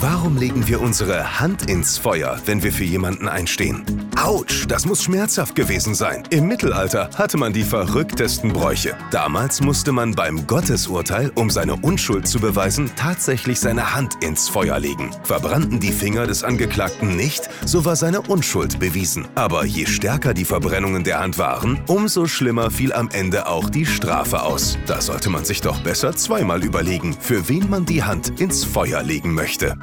Warum legen wir unsere Hand ins Feuer, wenn wir für jemanden einstehen? Autsch, das muss schmerzhaft gewesen sein. Im Mittelalter hatte man die verrücktesten Bräuche. Damals musste man beim Gottesurteil, um seine Unschuld zu beweisen, tatsächlich seine Hand ins Feuer legen. Verbrannten die Finger des Angeklagten nicht, so war seine Unschuld bewiesen. Aber je stärker die Verbrennungen der Hand waren, umso schlimmer fiel am Ende auch die Strafe aus. Da sollte man sich doch besser zweimal überlegen, für wen man die Hand ins Feuer legen möchte.